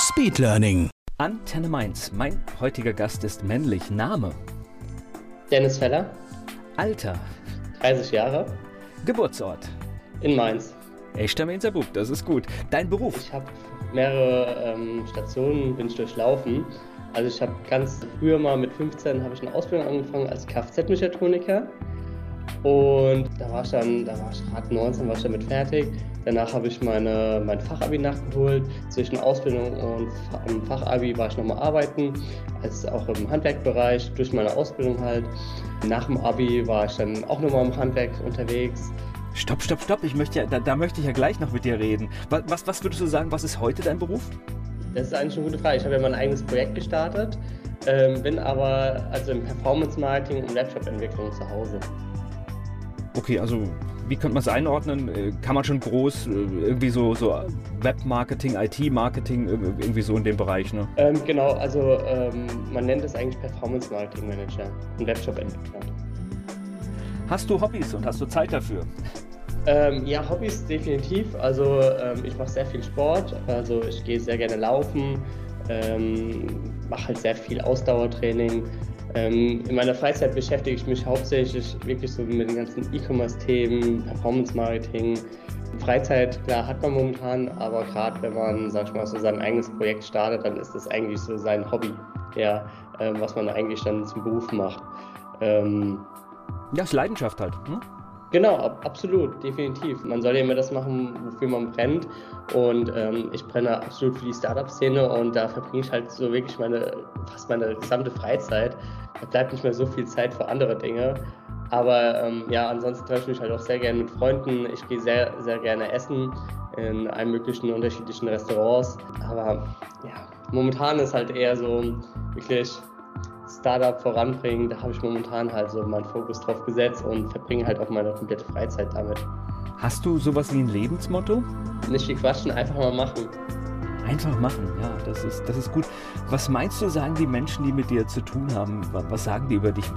Speedlearning. Antenne Mainz. Mein heutiger Gast ist männlich. Name. Dennis Feller, Alter. 30 Jahre, Geburtsort. in Mainz. Echter Mainzer Bub, das ist gut. Dein Beruf. Ich habe mehrere ähm, Stationen bin ich durchlaufen. Also ich habe ganz früher mal mit 15 habe ich eine Ausbildung angefangen als Kfz-Mechatroniker. Und da war ich dann, da war ich gerade 19, war ich damit fertig. Danach habe ich meine, mein Fachabi nachgeholt. Zwischen Ausbildung und Fa- Fachabi war ich nochmal arbeiten, als auch im Handwerkbereich, durch meine Ausbildung halt. Nach dem Abi war ich dann auch nochmal im Handwerk unterwegs. Stopp, stopp, stopp. Ich möchte ja, da, da möchte ich ja gleich noch mit dir reden. Was, was, was würdest du sagen, was ist heute dein Beruf? Das ist eigentlich eine gute Frage. Ich habe ja mein eigenes Projekt gestartet, ähm, bin aber also im Performance-Marketing und Webshop-Entwicklung zu Hause. Okay, also wie könnte man es einordnen? Äh, Kann man schon groß äh, irgendwie so, so Webmarketing, IT-Marketing, ir- irgendwie so in dem Bereich, ne? Ähm, genau, also ähm, man nennt es eigentlich Performance-Marketing-Manager und Webshop-Entwickler. Hast du Hobbys und hast du Zeit dafür? Ähm, ja, Hobbys definitiv. Also ähm, ich mache sehr viel Sport, also ich gehe sehr gerne laufen, ähm, mache halt sehr viel Ausdauertraining. Ähm, in meiner Freizeit beschäftige ich mich hauptsächlich wirklich so mit den ganzen E-Commerce-Themen, Performance-Marketing. Freizeit, klar, hat man momentan, aber gerade wenn man, sag ich mal, so sein eigenes Projekt startet, dann ist das eigentlich so sein Hobby, ja, ähm, was man eigentlich dann zum Beruf macht. Ähm, Ja, ist Leidenschaft halt. Ne? Genau, ab, absolut, definitiv. Man soll ja immer das machen, wofür man brennt. Und ähm, ich brenne absolut für die Startup-Szene und da verbringe ich halt so wirklich meine, fast meine gesamte Freizeit. Da bleibt nicht mehr so viel Zeit für andere Dinge. Aber ähm, ja, ansonsten treffe ich mich halt auch sehr gerne mit Freunden. Ich gehe sehr, sehr gerne essen in allen möglichen unterschiedlichen Restaurants. Aber ja, momentan ist halt eher so wirklich Startup voranbringen, da habe ich momentan halt so meinen Fokus drauf gesetzt und verbringe halt auch meine komplette Freizeit damit. Hast du sowas wie ein Lebensmotto? Nicht viel quatschen, einfach mal machen. Einfach machen, ja, das ist, das ist gut. Was meinst du, sagen die Menschen, die mit dir zu tun haben? Wa- Was sagen die über dich?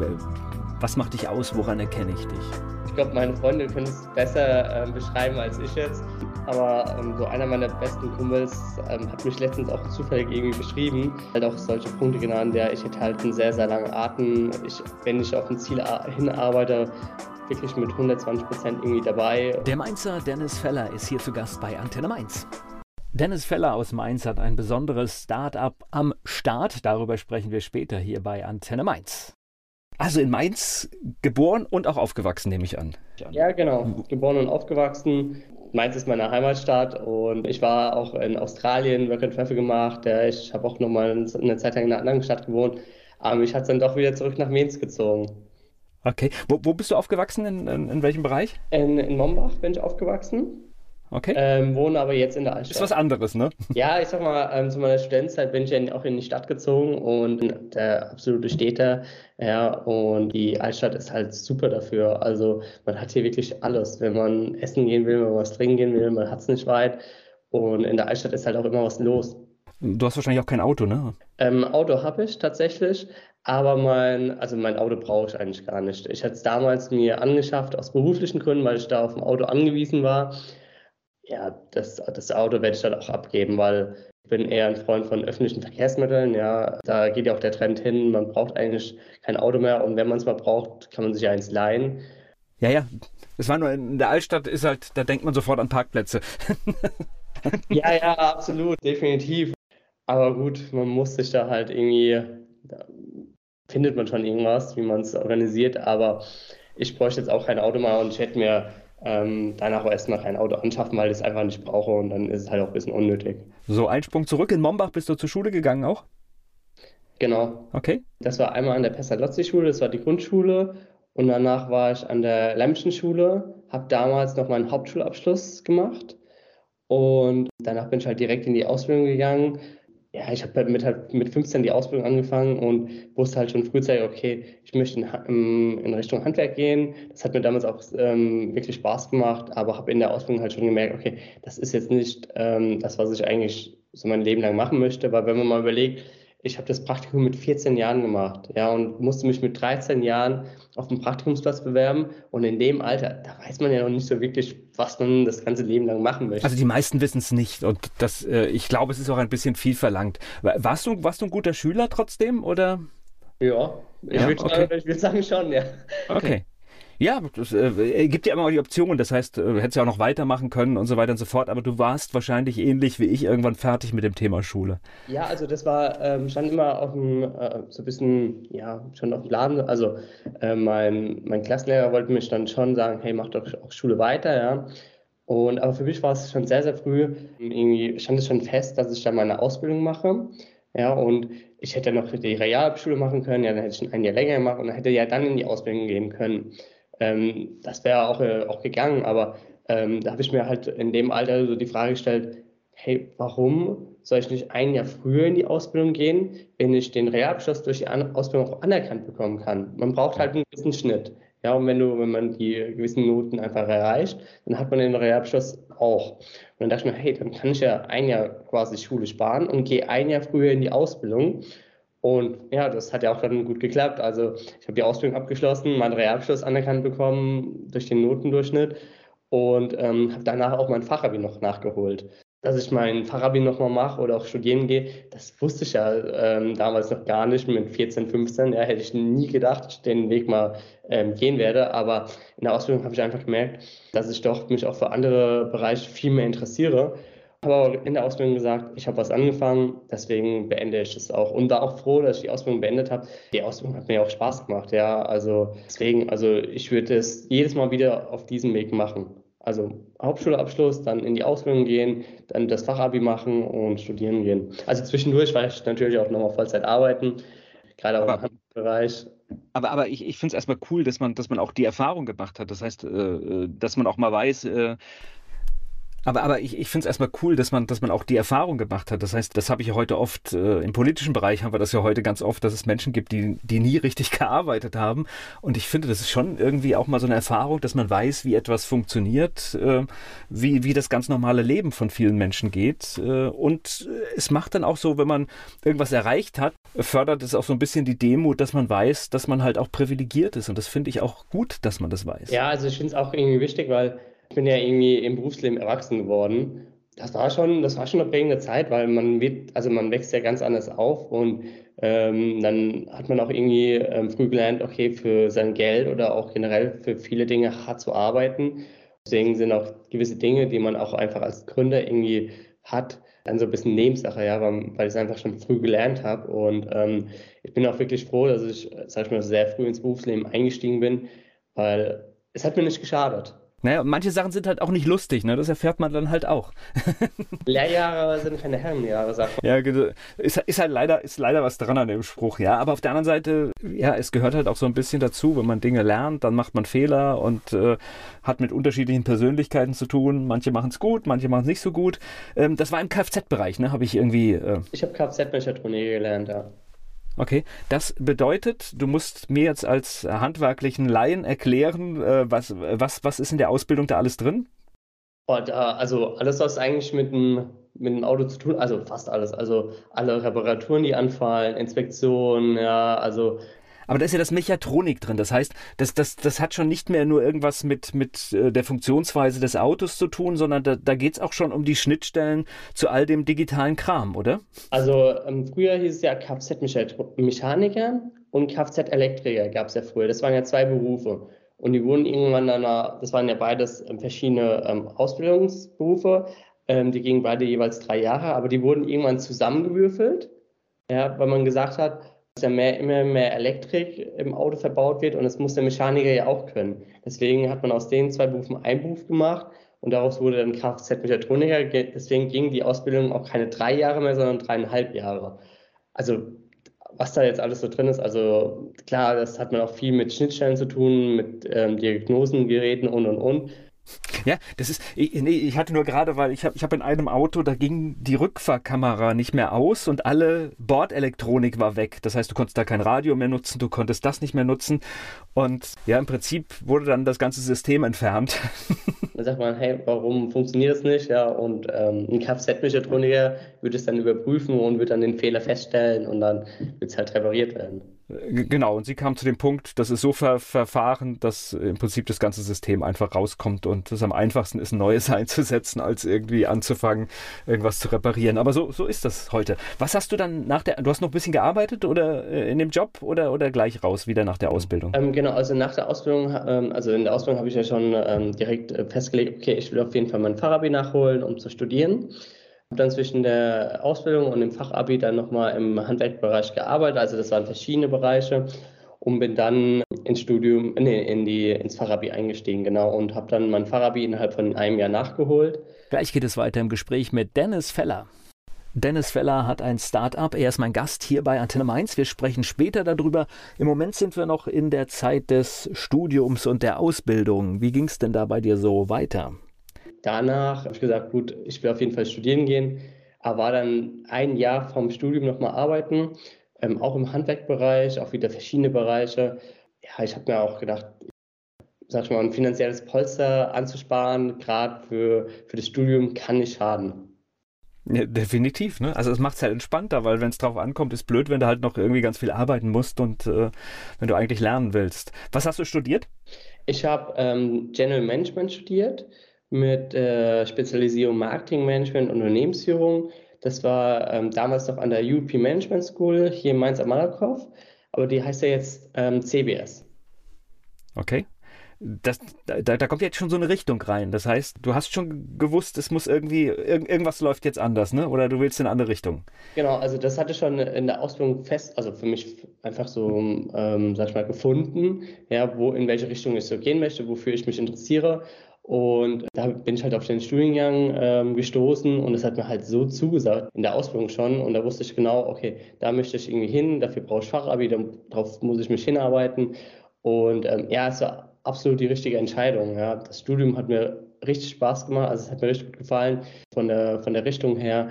Was macht dich aus? Woran erkenne ich dich? Ich glaube, meine Freunde können es besser ähm, beschreiben als ich jetzt. Aber ähm, so einer meiner besten Kumpels ähm, hat mich letztens auch zufällig irgendwie beschrieben. Halt auch solche Punkte genannt, der ich hätte halt einen sehr, sehr langen Atem. Ich, wenn ich auf ein Ziel hinarbeite, wirklich mit 120 Prozent irgendwie dabei. Der Mainzer Dennis Feller ist hier zu Gast bei Antenne Mainz. Dennis Feller aus Mainz hat ein besonderes Start-up am Start. Darüber sprechen wir später hier bei Antenne Mainz. Also in Mainz geboren und auch aufgewachsen, nehme ich an. Ja, genau. Geboren und aufgewachsen. Mainz ist meine Heimatstadt und ich war auch in Australien, Work and Travel gemacht. Ich habe auch nochmal eine Zeit lang in einer anderen Stadt gewohnt. Aber mich hat es dann doch wieder zurück nach Mainz gezogen. Okay. Wo, wo bist du aufgewachsen? In, in, in welchem Bereich? In, in Mombach bin ich aufgewachsen, Okay. ähm, wohne aber jetzt in der ist was Altstadt. anderes, ne? Ja, ich sag mal, ähm, zu meiner Studentenzeit bin ich ja auch in die Stadt gezogen und der absolute Städter, ja, und die Altstadt ist halt super dafür. Also man hat hier wirklich alles. Wenn man essen gehen will, wenn man was trinken gehen will, man hat es nicht weit. Und in der Altstadt ist halt auch immer was los. Du hast wahrscheinlich auch kein Auto, ne? Ähm, Auto habe ich tatsächlich, aber mein, also mein Auto brauche ich eigentlich gar nicht. Ich hatte es damals mir angeschafft aus beruflichen Gründen, weil ich da auf ein Auto angewiesen war. Ja, das, das Auto werde ich dann auch abgeben, weil ich bin eher ein Freund von öffentlichen Verkehrsmitteln. Ja, da geht ja auch der Trend hin. Man braucht eigentlich kein Auto mehr und wenn man es mal braucht, kann man sich eins leihen. Ja, ja. Es war nur in der Altstadt ist halt, da denkt man sofort an Parkplätze. Ja, ja, absolut, definitiv. Aber gut, man muss sich da halt irgendwie, da findet man schon irgendwas, wie man es organisiert. Aber ich bräuchte jetzt auch kein Auto mehr und ich hätte mir ähm, danach auch erstmal kein Auto anschaffen, weil ich es einfach nicht brauche und dann ist es halt auch ein bisschen unnötig. So, ein Sprung zurück in Mombach, bist du zur Schule gegangen auch? Genau. Okay. Das war einmal an der Pestalozzi-Schule, das war die Grundschule. Und danach war ich an der Lempschen Schule, habe damals noch meinen Hauptschulabschluss gemacht. Und danach bin ich halt direkt in die Ausbildung gegangen. Ja, ich habe mit, halt mit 15 die Ausbildung angefangen und wusste halt schon frühzeitig, okay, ich möchte in, in Richtung Handwerk gehen. Das hat mir damals auch ähm, wirklich Spaß gemacht, aber habe in der Ausbildung halt schon gemerkt, okay, das ist jetzt nicht ähm, das, was ich eigentlich so mein Leben lang machen möchte, weil wenn man mal überlegt, ich habe das Praktikum mit 14 Jahren gemacht, ja, und musste mich mit 13 Jahren auf den Praktikumsplatz bewerben. Und in dem Alter, da weiß man ja noch nicht so wirklich, was man das ganze Leben lang machen möchte. Also die meisten wissen es nicht. Und das, äh, ich glaube, es ist auch ein bisschen viel verlangt. Warst du, warst du ein guter Schüler trotzdem, oder? Ja, ich ja, würde okay. würd sagen schon, ja. Okay. Ja, es äh, gibt ja immer die Option. Das heißt, du hättest ja auch noch weitermachen können und so weiter und so fort. Aber du warst wahrscheinlich ähnlich wie ich irgendwann fertig mit dem Thema Schule. Ja, also das war, ähm, stand immer auf dem, äh, so ein bisschen, ja, schon auf dem Plan. Also äh, mein, mein Klassenlehrer wollte mir dann schon sagen, hey, mach doch auch Schule weiter, ja. Und aber für mich war es schon sehr, sehr früh, irgendwie stand es schon fest, dass ich dann meine Ausbildung mache. Ja, und ich hätte noch die Realschule machen können, ja, dann hätte ich ein Jahr länger gemacht und dann hätte ja dann in die Ausbildung gehen können. Ähm, das wäre auch, äh, auch gegangen, aber ähm, da habe ich mir halt in dem Alter so die Frage gestellt, hey, warum soll ich nicht ein Jahr früher in die Ausbildung gehen, wenn ich den Realabschluss durch die An Ausbildung auch anerkannt bekommen kann? Man braucht halt einen gewissen Schnitt. Ja, und wenn du, wenn man die gewissen Noten einfach erreicht, dann hat man den Realabschluss auch. Und dann dachte ich mir, hey, dann kann ich ja ein Jahr quasi Schule sparen und gehe ein Jahr früher in die Ausbildung und ja, das hat ja auch dann gut geklappt. Also ich habe die Ausbildung abgeschlossen, meinen Realabschluss anerkannt bekommen durch den Notendurchschnitt und ähm, habe danach auch mein Fachabi noch nachgeholt. Dass ich mein Fachabi nochmal mache oder auch studieren gehe, das wusste ich ja ähm, damals noch gar nicht mit 14, 15. Ja, hätte ich nie gedacht, dass ich den Weg mal ähm, gehen werde. Aber in der Ausbildung habe ich einfach gemerkt, dass ich doch mich auch für andere Bereiche viel mehr interessiere habe aber in der Ausbildung gesagt, ich habe was angefangen, deswegen beende ich es auch. Und war auch froh, dass ich die Ausbildung beendet habe. Die Ausbildung hat mir auch Spaß gemacht, ja. Also deswegen, also ich würde es jedes Mal wieder auf diesem Weg machen. Also Hauptschulabschluss, dann in die Ausbildung gehen, dann das Fachabi machen und studieren gehen. Also zwischendurch war ich natürlich auch nochmal Vollzeit arbeiten, gerade auch aber, im Handelsbereich. Aber, aber ich, ich finde es erstmal cool, dass man, dass man auch die Erfahrung gemacht hat. Das heißt, äh, äh dass man auch mal weiß, äh, aber, aber ich, ich finde es erstmal cool, dass man, dass man auch die Erfahrung gemacht hat. Das heißt, das habe ich ja heute oft, äh, im politischen Bereich haben wir das ja heute ganz oft, dass es Menschen gibt, die, die nie richtig gearbeitet haben. Und ich finde, das ist schon irgendwie auch mal so eine Erfahrung, dass man weiß, wie etwas funktioniert, äh, wie, wie das ganz normale Leben von vielen Menschen geht. Äh, und es macht dann auch so, wenn man irgendwas erreicht hat, fördert es auch so ein bisschen die Demut, dass man weiß, dass man halt auch privilegiert ist. Und das finde ich auch gut, dass man das weiß. Ja, also ich finde es auch irgendwie wichtig, weil ich bin ja irgendwie im Berufsleben erwachsen geworden. Das war schon, das war schon eine prägende Zeit, weil man wird, also man wächst ja ganz anders auf und ähm, dann hat man auch irgendwie ähm, früh gelernt, okay, für sein Geld oder auch generell für viele Dinge hart zu arbeiten. Deswegen sind auch gewisse Dinge, die man auch einfach als Gründer irgendwie hat, dann so ein bisschen Nebensache, ja, weil, weil ich es einfach schon früh gelernt habe. Und ähm, ich bin auch wirklich froh, dass ich, sag ich mal, sehr früh ins Berufsleben eingestiegen bin, weil es hat mir nicht geschadet. Naja, manche Sachen sind halt auch nicht lustig, ne? Das erfährt man dann halt auch. Lehrjahre sind keine Herrenjahre, sagt man. Ja, ist, ist halt leider, ist leider was dran an dem Spruch, ja. Aber auf der anderen Seite, ja, es gehört halt auch so ein bisschen dazu, wenn man Dinge lernt, dann macht man Fehler und äh, hat mit unterschiedlichen Persönlichkeiten zu tun. Manche machen es gut, manche machen es nicht so gut. Ähm, das war im Kfz-Bereich, ne? Habe ich irgendwie. Äh, ich habe Kfz-Mechatronik gelernt, ja. Okay, das bedeutet, du musst mir jetzt als handwerklichen Laien erklären, äh, was, was, was ist in der Ausbildung da alles drin? Oh, da, also alles, was eigentlich mit dem, mit dem Auto zu tun, also fast alles, also alle Reparaturen, die anfallen, Inspektionen, ja, also aber da ist ja das Mechatronik drin. Das heißt, das, das, das hat schon nicht mehr nur irgendwas mit, mit äh, der Funktionsweise des Autos zu tun, sondern da, da geht es auch schon um die Schnittstellen zu all dem digitalen Kram, oder? Also ähm, früher hieß es ja Kfz-Mechaniker und Kfz-Elektriker gab es ja früher. Das waren ja zwei Berufe. Und die wurden irgendwann dann, das waren ja beides ähm, verschiedene ähm, Ausbildungsberufe, ähm, die gingen beide jeweils drei Jahre, aber die wurden irgendwann zusammengewürfelt, ja, weil man gesagt hat, dass ja mehr, immer mehr Elektrik im Auto verbaut wird und das muss der Mechaniker ja auch können. Deswegen hat man aus den zwei Berufen einen Beruf gemacht und daraus wurde dann Kfz-Mechatroniker. Deswegen ging die Ausbildung auch keine drei Jahre mehr, sondern dreieinhalb Jahre. Also was da jetzt alles so drin ist, also klar, das hat man auch viel mit Schnittstellen zu tun, mit ähm, Diagnosengeräten und und und. Ja, das ist, ich, nee, ich hatte nur gerade, weil ich habe ich hab in einem Auto, da ging die Rückfahrkamera nicht mehr aus und alle Bordelektronik war weg. Das heißt, du konntest da kein Radio mehr nutzen, du konntest das nicht mehr nutzen und ja, im Prinzip wurde dann das ganze System entfernt. Dann sagt man, hey, warum funktioniert das nicht? Ja, und ähm, ein Kfz-Mechatroniker würde es dann überprüfen und wird dann den Fehler feststellen und dann wird es halt repariert werden. Genau, und sie kam zu dem Punkt, das ist so ver verfahren, dass im Prinzip das ganze System einfach rauskommt und es am einfachsten ist, ein neues einzusetzen, als irgendwie anzufangen, irgendwas zu reparieren. Aber so, so ist das heute. Was hast du dann nach der, du hast noch ein bisschen gearbeitet oder äh, in dem Job oder, oder gleich raus, wieder nach der Ausbildung? Ähm, genau, also nach der Ausbildung, ähm, also in der Ausbildung habe ich ja schon ähm, direkt äh, festgelegt, okay, ich will auf jeden Fall mein Fachabi nachholen, um zu studieren habe dann zwischen der Ausbildung und dem Fachabi dann nochmal im Handwerkbereich gearbeitet. Also das waren verschiedene Bereiche und bin dann ins Studium, nee, in die, ins Fachabi eingestiegen, genau, und habe dann mein Fachabi innerhalb von einem Jahr nachgeholt. Gleich geht es weiter im Gespräch mit Dennis Feller. Dennis Feller hat ein Start-up. Er ist mein Gast hier bei Antenne Mainz. Wir sprechen später darüber. Im Moment sind wir noch in der Zeit des Studiums und der Ausbildung. Wie ging es denn da bei dir so weiter? Danach habe ich gesagt, gut, ich will auf jeden Fall studieren gehen, aber war dann ein Jahr vom Studium nochmal arbeiten, ähm, auch im Handwerkbereich, auch wieder verschiedene Bereiche. Ja, ich habe mir auch gedacht, sag ich mal, ein finanzielles Polster anzusparen, gerade für, für das Studium, kann nicht schaden. Ja, definitiv, ne? Also es macht es halt entspannter, weil wenn es drauf ankommt, ist blöd, wenn du halt noch irgendwie ganz viel arbeiten musst und äh, wenn du eigentlich lernen willst. Was hast du studiert? Ich habe ähm, General Management studiert mit äh, Spezialisierung Marketing Management und Unternehmensführung. Das war ähm, damals noch an der UP Management School hier in Mainz am Malakow, aber die heißt ja jetzt ähm, CBS. Okay. Das, da, da kommt jetzt schon so eine Richtung rein. Das heißt, du hast schon gewusst, es muss irgendwie, irg irgendwas läuft jetzt anders, ne? Oder du willst in eine andere Richtung. Genau, also das hatte schon in der Ausbildung fest, also für mich einfach so, ähm, sag ich mal, gefunden, ja, wo, in welche Richtung ich so gehen möchte, wofür ich mich interessiere. Und da bin ich halt auf den Studiengang ähm, gestoßen und es hat mir halt so zugesagt in der Ausbildung schon. Und da wusste ich genau, okay, da möchte ich irgendwie hin, dafür brauche ich Fachabi, darauf muss ich mich hinarbeiten. Und ähm, ja, es war absolut die richtige Entscheidung. Ja. Das Studium hat mir richtig Spaß gemacht, also es hat mir richtig gut gefallen von der, von der Richtung her.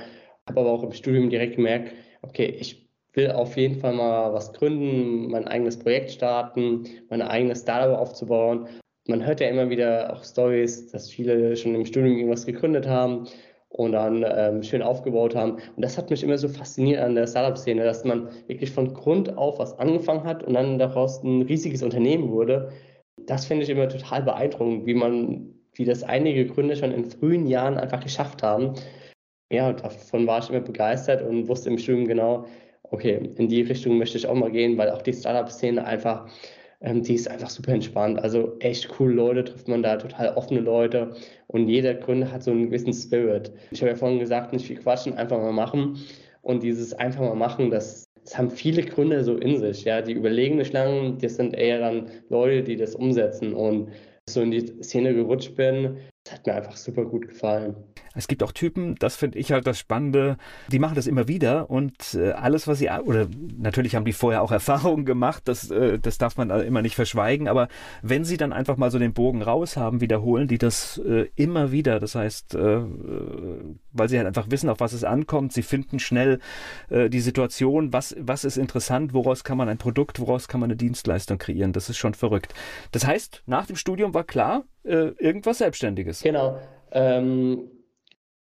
Habe aber auch im Studium direkt gemerkt, okay, ich will auf jeden Fall mal was gründen, mein eigenes Projekt starten, meine eigene Startup aufzubauen man hört ja immer wieder auch Stories, dass viele schon im Studium irgendwas gegründet haben und dann ähm, schön aufgebaut haben. Und das hat mich immer so fasziniert an der Startup-Szene, dass man wirklich von Grund auf was angefangen hat und dann daraus ein riesiges Unternehmen wurde. Das finde ich immer total beeindruckend, wie man, wie das einige Gründer schon in frühen Jahren einfach geschafft haben. Ja, davon war ich immer begeistert und wusste im Studium genau, okay, in die Richtung möchte ich auch mal gehen, weil auch die Startup-Szene einfach ähm, die ist einfach super entspannt. Also echt coole Leute trifft man da, total offene Leute und jeder Gründer hat so einen gewissen Spirit. Ich habe ja vorhin gesagt, nicht viel quatschen, einfach mal machen. Und dieses einfach mal machen, das, das haben viele Gründer so in sich. Ja, die überlegene Schlangen, das sind eher dann Leute, die das umsetzen. Und so in die Szene gerutscht bin, das hat mir einfach super gut gefallen. Es gibt auch Typen, das finde ich halt das Spannende, die machen das immer wieder und äh, alles, was sie, oder natürlich haben die vorher auch Erfahrungen gemacht, das, äh, das darf man immer nicht verschweigen, aber wenn sie dann einfach mal so den Bogen raus haben, wiederholen die das äh, immer wieder. Das heißt, äh, weil sie halt einfach wissen, auf was es ankommt, sie finden schnell äh, die Situation, was, was ist interessant, woraus kann man ein Produkt, woraus kann man eine Dienstleistung kreieren. Das ist schon verrückt. Das heißt, nach dem Studium war klar, äh, irgendwas Selbstständiges. Genau. Ähm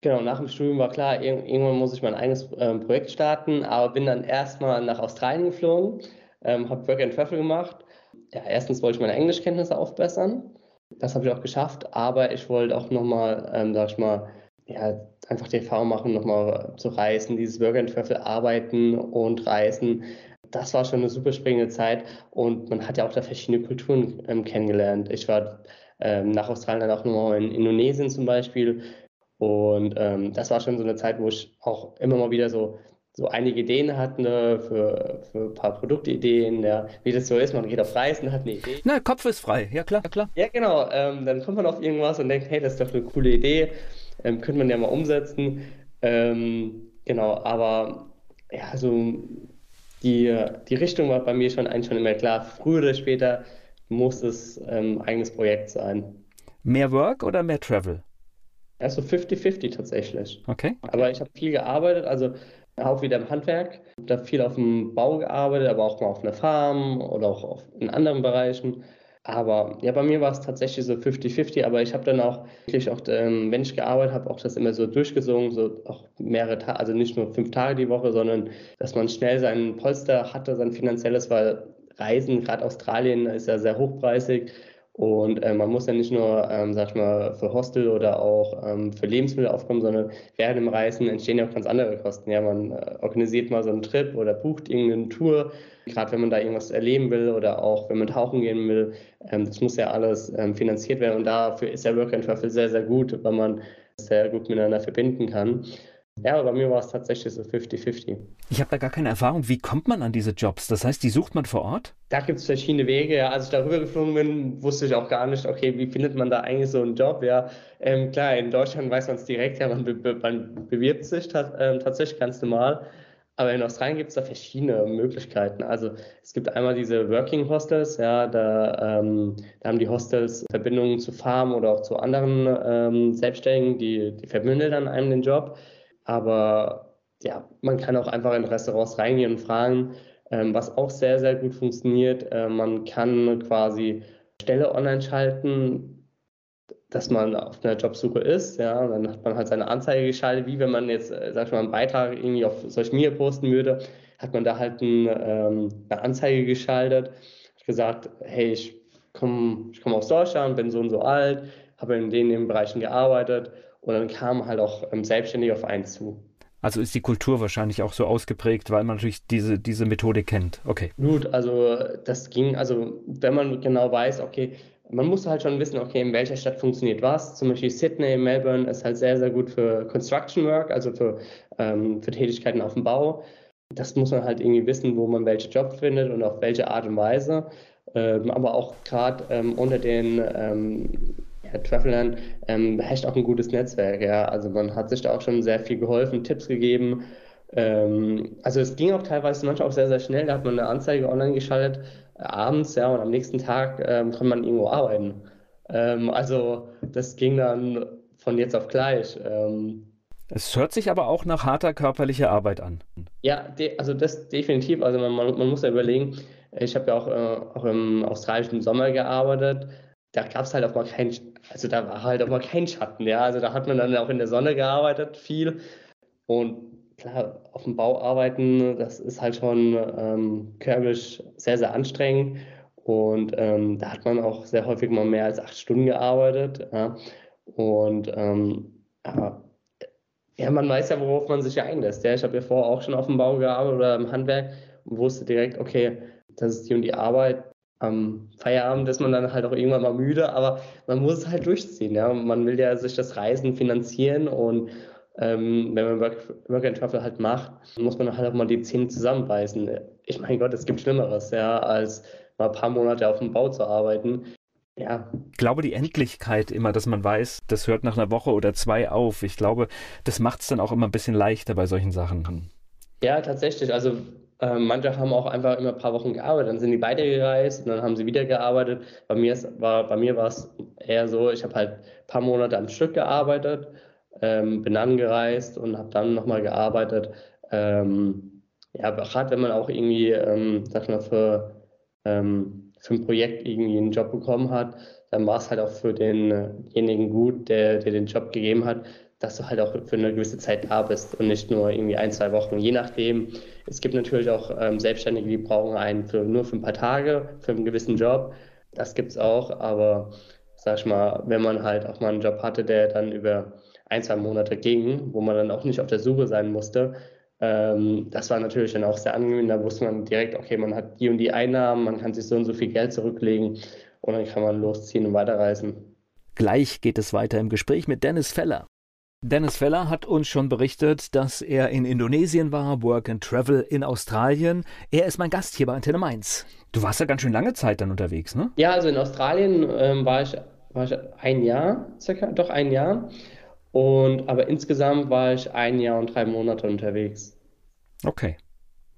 Genau, nach dem Studium war klar, irgendwann muss ich mein eigenes ähm, Projekt starten, aber bin dann erstmal nach Australien geflogen, ähm, habe Work and Travel gemacht. Ja, erstens wollte ich meine Englischkenntnisse aufbessern, das habe ich auch geschafft, aber ich wollte auch nochmal, ähm, sag ich mal, ja, einfach die Erfahrung machen, nochmal zu reisen, dieses Work and Travel arbeiten und reisen. Das war schon eine super springende Zeit und man hat ja auch da verschiedene Kulturen ähm, kennengelernt. Ich war ähm, nach Australien dann auch nochmal in Indonesien zum Beispiel und ähm, das war schon so eine Zeit, wo ich auch immer mal wieder so, so einige Ideen hatte für, für ein paar Produktideen, ja, wie das so ist, man geht auf Reisen, hat eine Idee. Na, Kopf ist frei, ja klar, klar. Ja, genau, ähm, dann kommt man auf irgendwas und denkt, hey, das ist doch eine coole Idee, ähm, könnte man ja mal umsetzen. Ähm, genau, aber ja, also die, die Richtung war bei mir schon eigentlich schon immer klar, früher oder später muss es ein ähm, eigenes Projekt sein. Mehr Work oder mehr Travel? Also 50-50 tatsächlich. Okay. Aber ich habe viel gearbeitet, also auch wieder im Handwerk. Ich habe viel auf dem Bau gearbeitet, aber auch mal auf einer Farm oder auch auf, in anderen Bereichen. Aber ja, bei mir war es tatsächlich so 50-50, aber ich habe dann auch wirklich auch, ähm, wenn ich gearbeitet habe, auch das immer so durchgesungen, so auch mehrere Tage, also nicht nur fünf Tage die Woche, sondern dass man schnell sein Polster hatte, sein finanzielles, weil Reisen, gerade Australien ist ja sehr hochpreisig und äh, man muss ja nicht nur, ähm, sag ich mal, für Hostel oder auch ähm, für Lebensmittel aufkommen, sondern während dem Reisen entstehen ja auch ganz andere Kosten. Ja, man äh, organisiert mal so einen Trip oder bucht irgendeine Tour, gerade wenn man da irgendwas erleben will oder auch wenn man tauchen gehen will. Ähm, das muss ja alles ähm, finanziert werden und dafür ist ja Work and Travel sehr, sehr gut, weil man sehr gut miteinander verbinden kann. Ja, aber bei mir war es tatsächlich so 50-50. Ich habe da gar keine Erfahrung. Wie kommt man an diese Jobs? Das heißt, die sucht man vor Ort? Da gibt es verschiedene Wege. Ja. Als ich darüber geflogen bin, wusste ich auch gar nicht, okay, wie findet man da eigentlich so einen Job? Ja, ähm, klar, in Deutschland weiß man es direkt, ja, man, be man bewirbt sich ähm, tatsächlich ganz normal. Aber in Australien gibt es da verschiedene Möglichkeiten. Also es gibt einmal diese Working Hostels, ja, da, ähm, da haben die Hostels Verbindungen zu Farmen oder auch zu anderen ähm, Selbstständigen, die, die vermitteln dann einem den Job. Aber ja, man kann auch einfach in Restaurants reingehen und fragen, ähm, was auch sehr, sehr gut funktioniert. Äh, man kann quasi Stelle online schalten, dass man auf einer Jobsuche ist. Ja, dann hat man halt seine Anzeige geschaltet, wie wenn man jetzt, äh, sag ich mal, einen Beitrag irgendwie auf Social Media posten würde, hat man da halt ein, ähm, eine Anzeige geschaltet, hat gesagt, hey, ich komme ich komm aus Deutschland, bin so und so alt, habe in den, den Bereichen gearbeitet und dann kam halt auch ähm, selbstständig auf einen zu. Also ist die Kultur wahrscheinlich auch so ausgeprägt, weil man natürlich diese, diese Methode kennt. Okay. Gut, also das ging, also wenn man genau weiß, okay, man muss halt schon wissen, okay, in welcher Stadt funktioniert was. Zum Beispiel Sydney, Melbourne ist halt sehr, sehr gut für Construction Work, also für, ähm, für Tätigkeiten auf dem Bau. Das muss man halt irgendwie wissen, wo man welche Job findet und auf welche Art und Weise. Ähm, aber auch gerade ähm, unter den ähm, Travelern ähm, beherrscht auch ein gutes Netzwerk. Ja. Also man hat sich da auch schon sehr viel geholfen, Tipps gegeben. Ähm, also es ging auch teilweise manchmal auch sehr, sehr schnell. Da hat man eine Anzeige online geschaltet, äh, abends, ja, und am nächsten Tag ähm, kann man irgendwo arbeiten. Ähm, also das ging dann von jetzt auf gleich. Ähm. es hört sich aber auch nach harter körperlicher Arbeit an. Ja, also das definitiv. Also man, man muss ja überlegen, ich habe ja auch, äh, auch im australischen Sommer gearbeitet da gab es halt auch mal kein, also da war halt auch mal kein Schatten, ja. Also da hat man dann auch in der Sonne gearbeitet, viel. Und klar, auf dem Bau arbeiten, das ist halt schon ähm, körperlich sehr, sehr anstrengend. Und ähm, da hat man auch sehr häufig mal mehr als acht Stunden gearbeitet. Ja. Und ähm, ja, man weiß ja, worauf man sich einlässt. Ja. Ich habe ja vorher auch schon auf dem Bau gearbeitet oder im Handwerk und wusste direkt, okay, das ist die und die Arbeit, am Feierabend ist man dann halt auch irgendwann mal müde, aber man muss es halt durchziehen. Ja? Man will ja sich das Reisen finanzieren und ähm, wenn man Work, Work and Travel halt macht, muss man halt auch mal die Zähne zusammenbeißen. Ich meine Gott, es gibt Schlimmeres, ja, als mal ein paar Monate auf dem Bau zu arbeiten. Ja. Ich glaube, die Endlichkeit immer, dass man weiß, das hört nach einer Woche oder zwei auf. Ich glaube, das macht es dann auch immer ein bisschen leichter bei solchen Sachen. Ja, tatsächlich. Also ähm, manche haben auch einfach immer ein paar Wochen gearbeitet, dann sind die weitergereist und dann haben sie wieder gearbeitet. Bei mir, ist, war, bei mir war es eher so, ich habe halt ein paar Monate am Stück gearbeitet, ähm, bin dann gereist und habe dann nochmal gearbeitet. Ähm, ja, gerade wenn man auch irgendwie, ähm, sag mal, für, ähm, für ein Projekt irgendwie einen Job bekommen hat, dann war es halt auch für denjenigen gut, der, der den Job gegeben hat, dass du halt auch für eine gewisse Zeit da bist und nicht nur irgendwie ein, zwei Wochen. Je nachdem. Es gibt natürlich auch ähm, Selbstständige, die brauchen einen für, nur für ein paar Tage, für einen gewissen Job. Das gibt es auch, aber sag ich mal, wenn man halt auch mal einen Job hatte, der dann über ein, zwei Monate ging, wo man dann auch nicht auf der Suche sein musste, ähm, das war natürlich dann auch sehr angenehm. Da wusste man direkt, okay, man hat die und die Einnahmen, man kann sich so und so viel Geld zurücklegen und dann kann man losziehen und weiterreisen. Gleich geht es weiter im Gespräch mit Dennis Feller. Dennis Feller hat uns schon berichtet, dass er in Indonesien war, Work and Travel in Australien. Er ist mein Gast hier bei Antenne Mainz. Du warst ja ganz schön lange Zeit dann unterwegs, ne? Ja, also in Australien ähm, war, ich, war ich ein Jahr, circa, doch ein Jahr. Und aber insgesamt war ich ein Jahr und drei Monate unterwegs. Okay.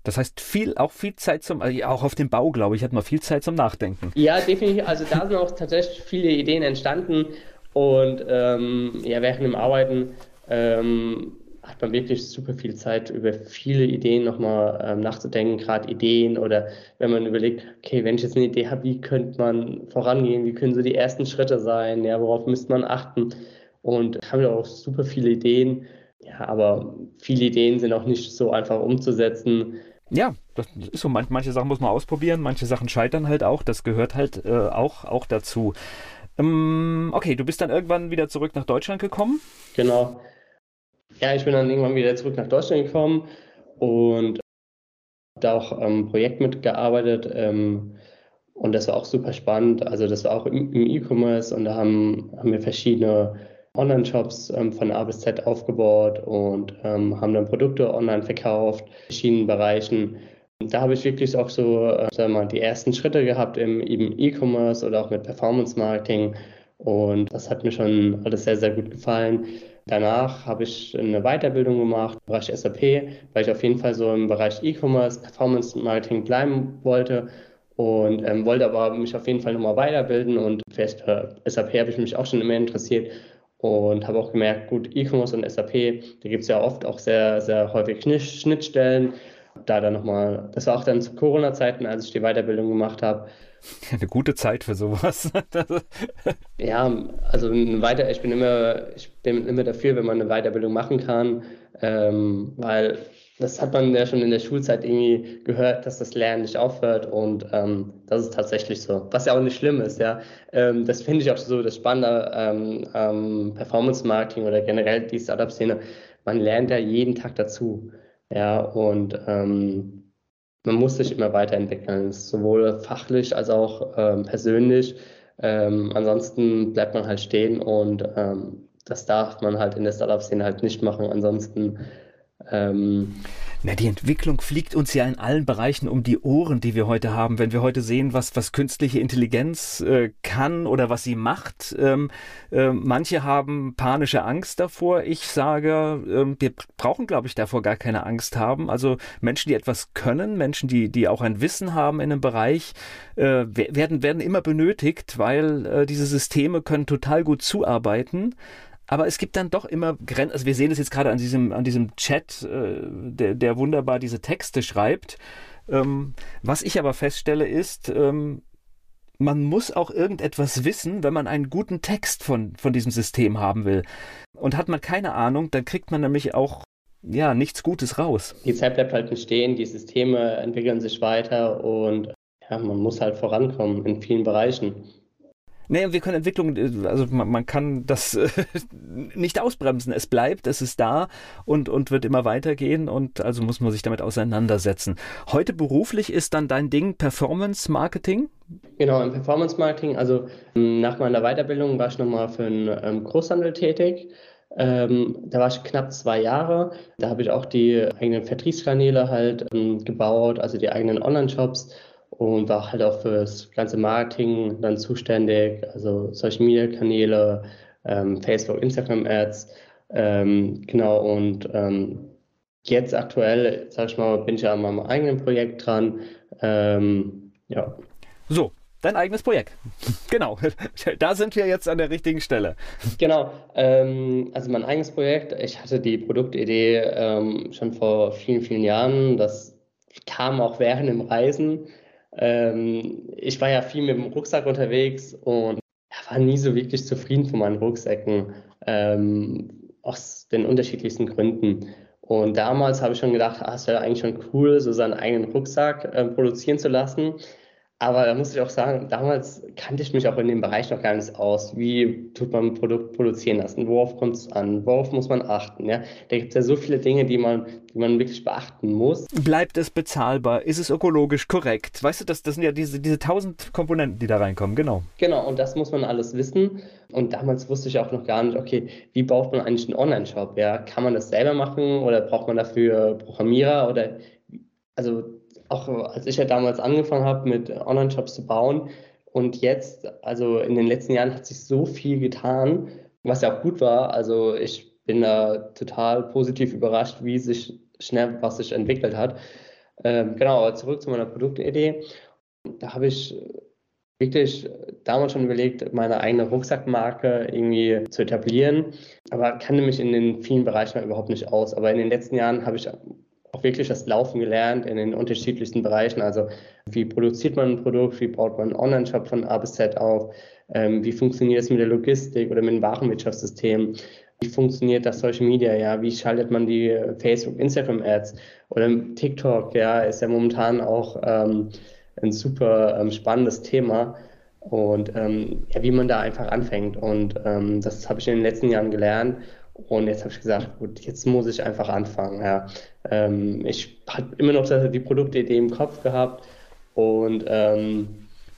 Das heißt, viel, auch viel Zeit zum, also auch auf dem Bau, glaube ich, hat man viel Zeit zum Nachdenken. Ja, definitiv. Also da sind auch tatsächlich viele Ideen entstanden Und ähm, ja, während dem Arbeiten ähm, hat man wirklich super viel Zeit, über viele Ideen nochmal ähm, nachzudenken, gerade Ideen oder wenn man überlegt, okay, wenn ich jetzt eine Idee habe, wie könnte man vorangehen, wie können so die ersten Schritte sein, ja, worauf müsste man achten? Und haben wir auch super viele Ideen, ja, aber viele Ideen sind auch nicht so einfach umzusetzen. Ja, das ist so. manche Sachen muss man ausprobieren, manche Sachen scheitern halt auch. Das gehört halt äh, auch, auch dazu. Ähm, okay, du bist dann irgendwann wieder zurück nach Deutschland gekommen? Genau. Ja, ich bin dann irgendwann wieder zurück nach Deutschland gekommen und da auch am ähm, Projekt mitgearbeitet. Ähm, und das war auch super spannend. Also das war auch im, im E-Commerce und da haben, haben wir verschiedene Online-Shops ähm, von A bis Z aufgebaut und ähm, haben dann Produkte online verkauft, in verschiedenen Bereichen. Da habe ich wirklich auch so äh, sagen wir mal, die ersten Schritte gehabt im E-Commerce oder auch mit Performance-Marketing. Und das hat mir schon alles sehr, sehr gut gefallen. Danach habe ich eine Weiterbildung gemacht im Bereich SAP, weil ich auf jeden Fall so im Bereich E-Commerce, Performance Marketing bleiben wollte und ähm, wollte aber mich auf jeden Fall nochmal weiterbilden und für SAP habe ich mich auch schon immer interessiert und habe auch gemerkt, gut, E-Commerce und SAP, da gibt es ja oft auch sehr, sehr häufig Schnittstellen. Da dann nochmal, das war auch dann zu Corona-Zeiten, als ich die Weiterbildung gemacht habe, Eine gute Zeit für sowas. ja, also weiter, ich bin immer, ich bin immer dafür, wenn man eine Weiterbildung machen kann, ähm, weil das hat man ja schon in der Schulzeit irgendwie gehört, dass das Lernen nicht aufhört und ähm, das ist tatsächlich so. Was ja auch nicht schlimm ist, ja. Ähm, das finde ich auch so das Spannende ähm, Performance Marketing oder generell die Startup-Szene. Man lernt ja jeden Tag dazu. Ja, und ähm, man muss sich immer weiterentwickeln, sowohl fachlich als auch ähm, persönlich. Ähm, ansonsten bleibt man halt stehen und ähm, das darf man halt in der Startup-Szene halt nicht machen. Ansonsten ähm, na, die Entwicklung fliegt uns ja in allen Bereichen um die Ohren, die wir heute haben. Wenn wir heute sehen, was, was künstliche Intelligenz äh, kann oder was sie macht. Ähm, äh, manche haben panische Angst davor. Ich sage, äh, wir brauchen, glaube ich, davor gar keine Angst haben. Also Menschen, die etwas können, Menschen, die, die auch ein Wissen haben in einem Bereich, äh, werden, werden immer benötigt, weil äh, diese Systeme können total gut zuarbeiten. Aber es gibt dann doch immer Grenzen. Also wir sehen es jetzt gerade an diesem, an diesem Chat, äh, der, der wunderbar diese Texte schreibt. Ähm, was ich aber feststelle ist, ähm, man muss auch irgendetwas wissen, wenn man einen guten Text von, von diesem System haben will. Und hat man keine Ahnung, dann kriegt man nämlich auch ja, nichts Gutes raus. Die Zeit bleibt halt nicht stehen, die Systeme entwickeln sich weiter und ja, man muss halt vorankommen in vielen Bereichen. Nee, wir können Entwicklung, äh, also man, man kann das äh, nicht ausbremsen. Es bleibt, es ist da und, und wird immer weitergehen und also muss man sich damit auseinandersetzen. Heute beruflich ist dann dein Ding Performance Marketing? Genau, im Performance Marketing. Also ähm, nach meiner Weiterbildung war ich nochmal für einen ähm, Großhandel tätig. Ähm, da war ich knapp zwei Jahre. Da habe ich auch die eigenen Vertriebskanäle halt ähm, gebaut, also die eigenen Online-Shops und war halt auch für das ganze Marketing dann zuständig, also Social Media Kanäle, ähm, Facebook, Instagram Ads, ähm, genau und ähm, jetzt aktuell, sag ich mal, bin ich ja an meinem eigenen Projekt dran, ähm, ja. So, dein eigenes Projekt. genau, da sind wir jetzt an der richtigen Stelle. Genau, ähm, also mein eigenes Projekt, ich hatte die Produktidee ähm, schon vor vielen, vielen Jahren, das kam auch während dem Reisen, ähm, ich war ja viel mit dem Rucksack unterwegs und war nie so wirklich zufrieden von meinen Rucksäcken, ähm, aus den unterschiedlichsten Gründen. Und damals habe ich schon gedacht, ah, es wäre eigentlich schon cool, so seinen eigenen Rucksack äh, produzieren zu lassen. Aber da muss ich auch sagen, damals kannte ich mich auch in dem Bereich noch gar nicht aus. Wie tut man ein Produkt produzieren lassen? Worauf kommt es an? Worauf muss man achten? Ja? Da gibt es ja so viele Dinge, die man, die man wirklich beachten muss. Bleibt es bezahlbar? Ist es ökologisch korrekt? Weißt du, das, das sind ja diese, diese tausend Komponenten, die da reinkommen, genau. Genau, und das muss man alles wissen. Und damals wusste ich auch noch gar nicht, okay, wie baut man eigentlich einen Online-Shop? Ja? Kann man das selber machen oder braucht man dafür Programmierer? Oder also auch als ich ja damals angefangen habe, mit Online-Shops zu bauen und jetzt, also in den letzten Jahren hat sich so viel getan, was ja auch gut war. Also ich bin da total positiv überrascht, wie sich schnell was sich entwickelt hat. Ähm, genau, aber zurück zu meiner Produktidee. Da habe ich wirklich damals schon überlegt, meine eigene Rucksackmarke irgendwie zu etablieren, aber kannte mich in den vielen Bereichen überhaupt nicht aus. Aber in den letzten Jahren habe ich auch wirklich das Laufen gelernt in den unterschiedlichsten Bereichen. Also wie produziert man ein Produkt, wie baut man einen Online-Shop von A bis Z auf, ähm, wie funktioniert es mit der Logistik oder mit dem Warenwirtschaftssystem, wie funktioniert das Social Media, ja, wie schaltet man die Facebook, Instagram Ads oder TikTok, ja, ist ja momentan auch ähm, ein super ähm, spannendes Thema und ähm, ja, wie man da einfach anfängt. Und ähm, das habe ich in den letzten Jahren gelernt. Und jetzt habe ich gesagt, gut, jetzt muss ich einfach anfangen. Ja. Ähm, ich habe immer noch die Produktidee im Kopf gehabt. Und ähm,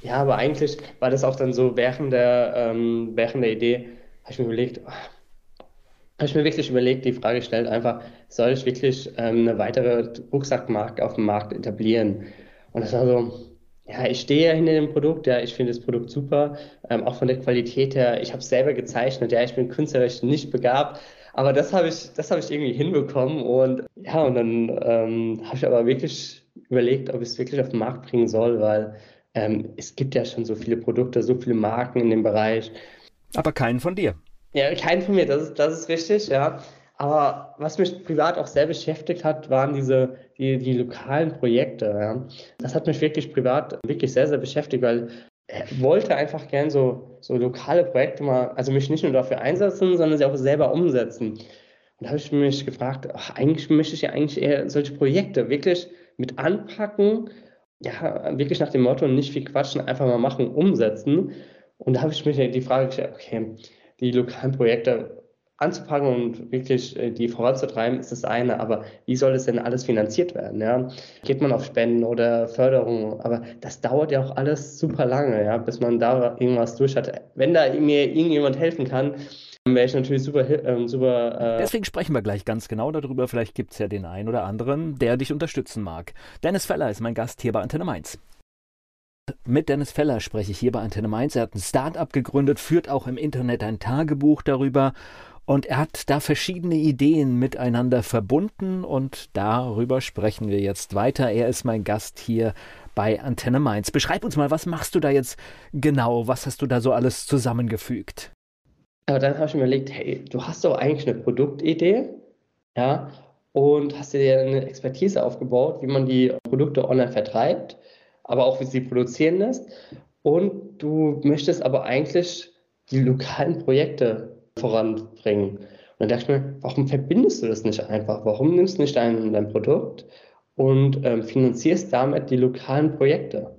ja, aber eigentlich war das auch dann so während der, ähm, während der Idee, habe ich mir überlegt, habe ich mir wirklich überlegt, die Frage gestellt, einfach, soll ich wirklich ähm, eine weitere Rucksackmarke auf dem Markt etablieren? Und das war so, ja, ich stehe ja hinter dem Produkt, ja, ich finde das Produkt super, ähm, auch von der Qualität her. Ich habe es selber gezeichnet, ja, ich bin künstlerisch nicht begabt, aber das habe ich, das habe ich irgendwie hinbekommen und ja, und dann ähm, habe ich aber wirklich überlegt, ob ich es wirklich auf den Markt bringen soll, weil ähm, es gibt ja schon so viele Produkte, so viele Marken in dem Bereich. Aber keinen von dir. Ja, keinen von mir, das ist, das ist richtig, ja. Aber was mich privat auch sehr beschäftigt hat, waren diese, die, die lokalen Projekte. Ja. Das hat mich wirklich privat wirklich sehr, sehr beschäftigt, weil ich wollte einfach gern so, so lokale Projekte mal, also mich nicht nur dafür einsetzen, sondern sie auch selber umsetzen. Und da habe ich mich gefragt, ach, eigentlich möchte ich ja eigentlich eher solche Projekte wirklich mit anpacken, ja, wirklich nach dem Motto, nicht viel quatschen, einfach mal machen, umsetzen. Und da habe ich mir die Frage gestellt, okay, die lokalen Projekte, anzupacken und wirklich äh, die voranzutreiben, ist das eine. Aber wie soll es denn alles finanziert werden? Ja? Geht man auf Spenden oder Förderung? Aber das dauert ja auch alles super lange, ja, bis man da irgendwas durch hat. Wenn da mir irgendjemand helfen kann, wäre ich natürlich super. Äh, super äh Deswegen sprechen wir gleich ganz genau darüber. Vielleicht gibt es ja den einen oder anderen, der dich unterstützen mag. Dennis Feller ist mein Gast hier bei Antenne Mainz. Mit Dennis Feller spreche ich hier bei Antenne Mainz. Er hat ein Start-up gegründet, führt auch im Internet ein Tagebuch darüber und er hat da verschiedene Ideen miteinander verbunden und darüber sprechen wir jetzt weiter. Er ist mein Gast hier bei Antenne Mainz. Beschreib uns mal, was machst du da jetzt genau? Was hast du da so alles zusammengefügt? Aber dann habe ich mir überlegt, hey, du hast doch eigentlich eine Produktidee, ja, und hast dir eine Expertise aufgebaut, wie man die Produkte online vertreibt, aber auch wie sie produzieren lässt. Und du möchtest aber eigentlich die lokalen Projekte voranbringen. Und dann dachte ich mir, warum verbindest du das nicht einfach? Warum nimmst du nicht dein, dein Produkt und ähm, finanzierst damit die lokalen Projekte?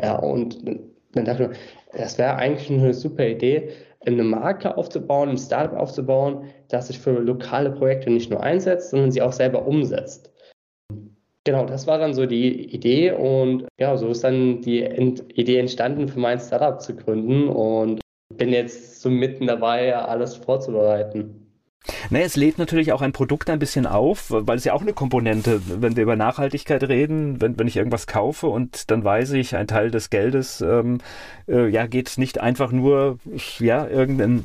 Ja, und dann dachte ich mir, das wäre eigentlich eine super Idee, eine Marke aufzubauen, ein Startup aufzubauen, das sich für lokale Projekte nicht nur einsetzt, sondern sie auch selber umsetzt. Genau, das war dann so die Idee und ja, so ist dann die Idee entstanden, für mein Startup zu gründen und bin jetzt so mitten dabei, alles vorzubereiten. Ne, es lädt natürlich auch ein Produkt ein bisschen auf, weil es ja auch eine Komponente, wenn wir über Nachhaltigkeit reden, wenn, wenn ich irgendwas kaufe und dann weiß ich, ein Teil des Geldes ähm, äh, ja, geht nicht einfach nur ja,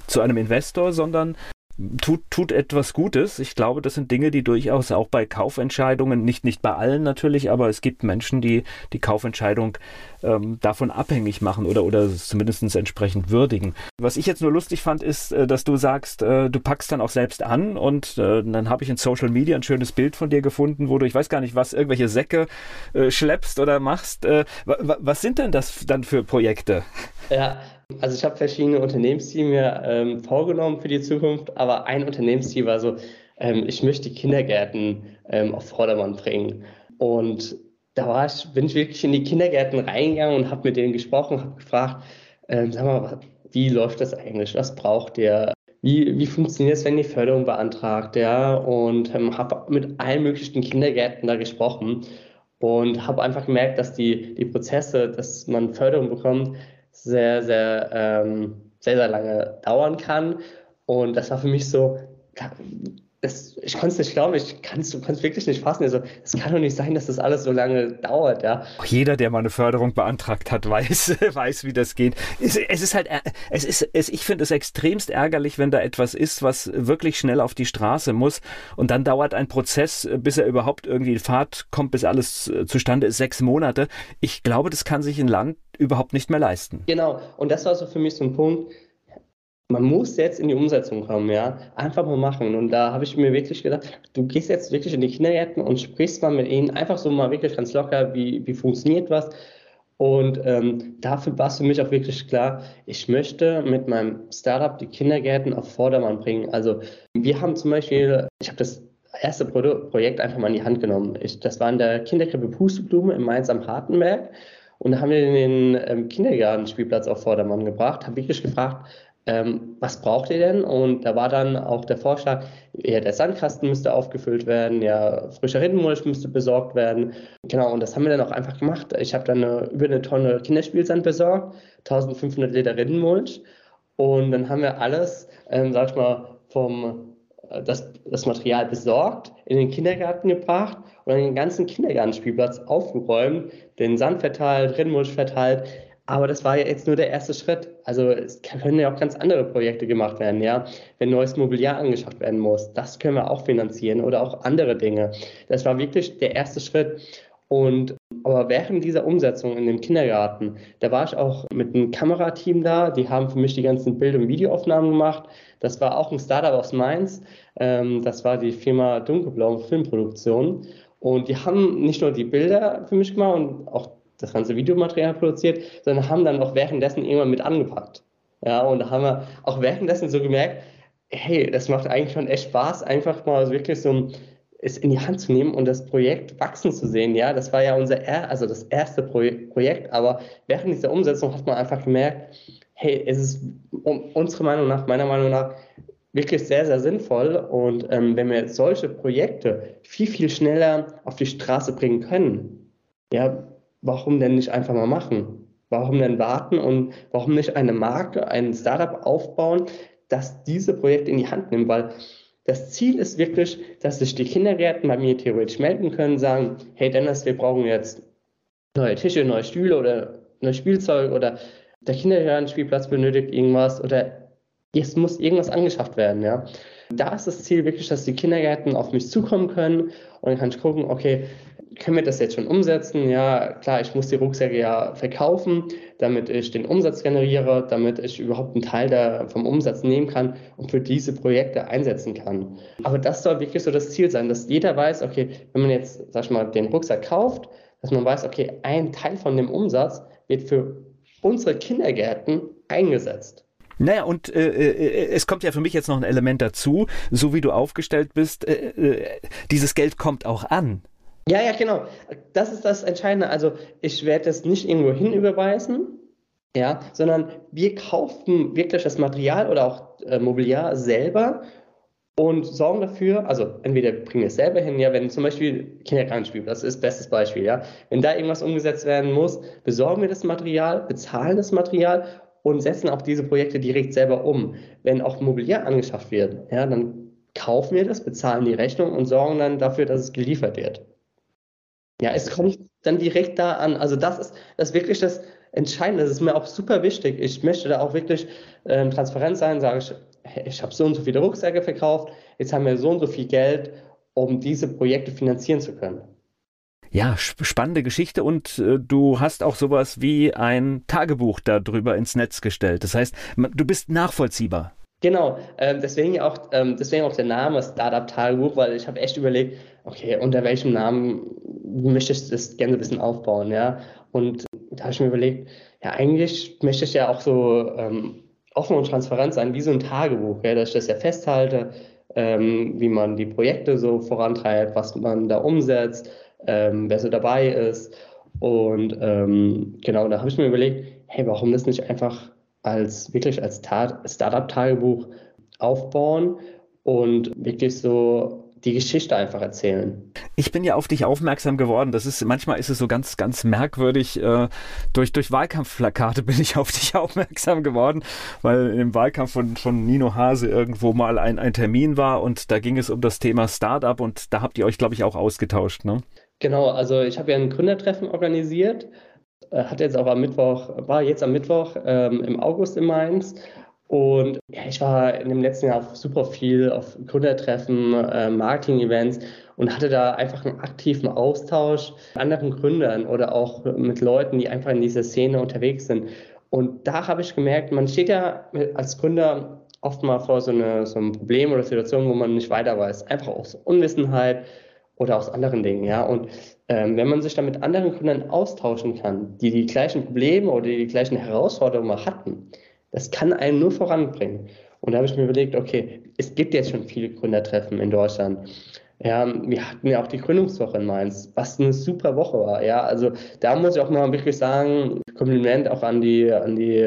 zu einem Investor, sondern tut, tut etwas Gutes. Ich glaube, das sind Dinge, die durchaus auch bei Kaufentscheidungen, nicht, nicht bei allen natürlich, aber es gibt Menschen, die die Kaufentscheidung ähm, davon abhängig machen oder, oder zumindest entsprechend würdigen. Was ich jetzt nur lustig fand, ist, äh, dass du sagst, äh, du packst dann auch selbst an und äh, dann habe ich in Social Media ein schönes Bild von dir gefunden, wo du, ich weiß gar nicht was, irgendwelche Säcke äh, schleppst oder machst. Äh, was sind denn das dann für Projekte? Ja, also ich habe verschiedene Unternehmensziele mir ähm, vorgenommen für die Zukunft, aber ein Unternehmensziel war so, ähm, ich möchte die Kindergärten ähm, auf Vordermann bringen. Und da war ich, bin ich wirklich in die Kindergärten reingegangen und habe mit denen gesprochen, habe gefragt, ähm, sag mal, wie läuft das eigentlich? Was braucht ihr? Wie, wie funktioniert es, wenn ihr Förderung beantragt? Ja, und ähm, habe mit allen möglichen Kindergärten da gesprochen und habe einfach gemerkt, dass die, die Prozesse, dass man Förderung bekommt, sehr, sehr, ähm, sehr, sehr lange dauern kann. Und das war für mich so, das, ich konnte es nicht glauben, ich kann es wirklich nicht fassen. Also, es kann doch nicht sein, dass das alles so lange dauert, ja. Auch jeder, der mal eine Förderung beantragt hat, weiß, weiß, wie das geht. Es, es ist halt, es ist, es, ich finde es extremst ärgerlich, wenn da etwas ist, was wirklich schnell auf die Straße muss und dann dauert ein Prozess, bis er überhaupt irgendwie in Fahrt kommt, bis alles zustande ist, sechs Monate. Ich glaube, das kann sich ein Land überhaupt nicht mehr leisten. Genau, und das war so für mich so ein Punkt, man muss jetzt in die Umsetzung kommen, ja. Einfach mal machen. Und da habe ich mir wirklich gedacht, du gehst jetzt wirklich in die Kindergärten und sprichst mal mit ihnen, einfach so mal wirklich ganz locker, wie, wie funktioniert was. Und ähm, dafür war es für mich auch wirklich klar, ich möchte mit meinem Startup die Kindergärten auf Vordermann bringen. Also wir haben zum Beispiel, ich habe das erste Pro Projekt einfach mal in die Hand genommen. Ich, das war in der Kinderkrippe Pusteblume in Mainz am Hartenberg. Und da haben wir den ähm, Kindergartenspielplatz auf Vordermann gebracht, habe wirklich gefragt, ähm, was braucht ihr denn? Und da war dann auch der Vorschlag, ja, der Sandkasten müsste aufgefüllt werden, ja, frischer Rindenmulch müsste besorgt werden. Genau, und das haben wir dann auch einfach gemacht. Ich habe dann eine, über eine Tonne Kinderspielsand besorgt, 1500 Liter Rindenmulch. Und dann haben wir alles, ähm, sag ich mal, vom das, das Material besorgt, in den Kindergarten gebracht und dann den ganzen Kindergartenspielplatz aufgeräumt, den Sand verteilt, Rindenmulch verteilt. Aber das war ja jetzt nur der erste Schritt. Also es können ja auch ganz andere Projekte gemacht werden, ja. Wenn neues Mobiliar angeschafft werden muss, das können wir auch finanzieren oder auch andere Dinge. Das war wirklich der erste Schritt. Und aber während dieser Umsetzung in dem Kindergarten, da war ich auch mit einem Kamerateam da, die haben für mich die ganzen Bild- und Videoaufnahmen gemacht. Das war auch ein Startup aus Mainz. Ähm, das war die Firma Dunkelblau Filmproduktion. Und die haben nicht nur die Bilder für mich gemacht und auch das ganze Videomaterial produziert, sondern haben dann auch währenddessen irgendwann mit angepackt. Ja, und da haben wir auch währenddessen so gemerkt, hey, das macht eigentlich schon echt Spaß, einfach mal wirklich so es in die Hand zu nehmen und das Projekt wachsen zu sehen. Ja, das war ja unser, er also das erste Pro Projekt, aber während dieser Umsetzung hat man einfach gemerkt, hey, es ist um, unserer Meinung nach, meiner Meinung nach, wirklich sehr, sehr sinnvoll. Und ähm, wenn wir solche Projekte viel, viel schneller auf die Straße bringen können, ja, warum denn nicht einfach mal machen? Warum denn warten und warum nicht eine Marke, ein Startup aufbauen, das diese Projekte in die Hand nimmt? Weil das Ziel ist wirklich, dass sich die Kindergärten bei mir theoretisch melden können, sagen, hey Dennis, wir brauchen jetzt neue Tische, neue Stühle oder neues Spielzeug oder der Kindergartenspielplatz benötigt irgendwas oder jetzt muss irgendwas angeschafft werden, ja. Da ist das Ziel wirklich, dass die Kindergärten auf mich zukommen können und dann kann ich gucken, okay, können wir das jetzt schon umsetzen? Ja, klar, ich muss die Rucksäcke ja verkaufen, damit ich den Umsatz generiere, damit ich überhaupt einen Teil der, vom Umsatz nehmen kann und für diese Projekte einsetzen kann. Aber das soll wirklich so das Ziel sein, dass jeder weiß, okay, wenn man jetzt, sag ich mal, den Rucksack kauft, dass man weiß, okay, ein Teil von dem Umsatz wird für unsere Kindergärten eingesetzt. Naja, und äh, äh, es kommt ja für mich jetzt noch ein Element dazu, so wie du aufgestellt bist, äh, äh, dieses Geld kommt auch an. Ja, ja, genau. Das ist das Entscheidende. Also ich werde es nicht irgendwo hin überweisen, ja, sondern wir kaufen wirklich das Material oder auch äh, Mobiliar selber und sorgen dafür, also entweder bringen wir es selber hin, ja, wenn zum Beispiel Kinderkrankenspiel, das ist bestes Beispiel, ja, wenn da irgendwas umgesetzt werden muss, besorgen wir das Material, bezahlen das Material und setzen auch diese Projekte direkt selber um. Wenn auch Mobiliar angeschafft wird, ja, dann kaufen wir das, bezahlen die Rechnung und sorgen dann dafür, dass es geliefert wird. Ja, es kommt dann direkt da an. Also das ist, das ist wirklich das Entscheidende. Das ist mir auch super wichtig. Ich möchte da auch wirklich ähm, transparent sein, sage ich, ich habe so und so viele Rucksäcke verkauft, jetzt haben wir so und so viel Geld, um diese Projekte finanzieren zu können. Ja, spannende Geschichte und äh, du hast auch sowas wie ein Tagebuch darüber ins Netz gestellt. Das heißt, du bist nachvollziehbar. Genau, ähm, deswegen, auch, ähm, deswegen auch der Name Startup Tagebuch, weil ich habe echt überlegt, okay, unter welchem Namen möchte ich das gerne ein bisschen aufbauen, ja. Und da habe ich mir überlegt, ja, eigentlich möchte ich ja auch so ähm, offen und transparent sein, wie so ein Tagebuch, ja, dass ich das ja festhalte, ähm, wie man die Projekte so vorantreibt, was man da umsetzt, ähm, wer so dabei ist. Und ähm, genau, da habe ich mir überlegt, hey, warum das nicht einfach als wirklich als Startup-Tagebuch aufbauen und wirklich so die Geschichte einfach erzählen. Ich bin ja auf dich aufmerksam geworden. Das ist manchmal ist es so ganz ganz merkwürdig. Äh, durch durch Wahlkampfplakate bin ich auf dich aufmerksam geworden, weil im Wahlkampf von von Nino Hase irgendwo mal ein ein Termin war und da ging es um das Thema Startup und da habt ihr euch glaube ich auch ausgetauscht, ne? Genau. Also ich habe ja ein Gründertreffen organisiert äh, hat jetzt auch am Mittwoch, war jetzt am Mittwoch ähm, im August in Mainz. Und ja, ich war in dem letzten Jahr auf super viel auf Gründertreffen, äh, Marketing-Events und hatte da einfach einen aktiven Austausch mit anderen Gründern oder auch mit Leuten, die einfach in dieser Szene unterwegs sind. Und da habe ich gemerkt, man steht ja als Gründer oft mal vor so, eine, so einem Problem oder Situation, wo man nicht weiter weiß. Einfach aus Unwissenheit oder aus anderen Dingen. Ja? Und ähm, wenn man sich dann mit anderen Gründern austauschen kann, die die gleichen Probleme oder die, gleichen Herausforderungen mal hatten, das kann einen nur voranbringen. Und da habe ich mir überlegt, okay, es gibt jetzt schon viele Gründertreffen in Deutschland. Ja, wir hatten ja auch die Gründungswoche in Mainz, was eine super Woche war. Ja, also da muss ich auch mal wirklich sagen, Kompliment auch an die, an die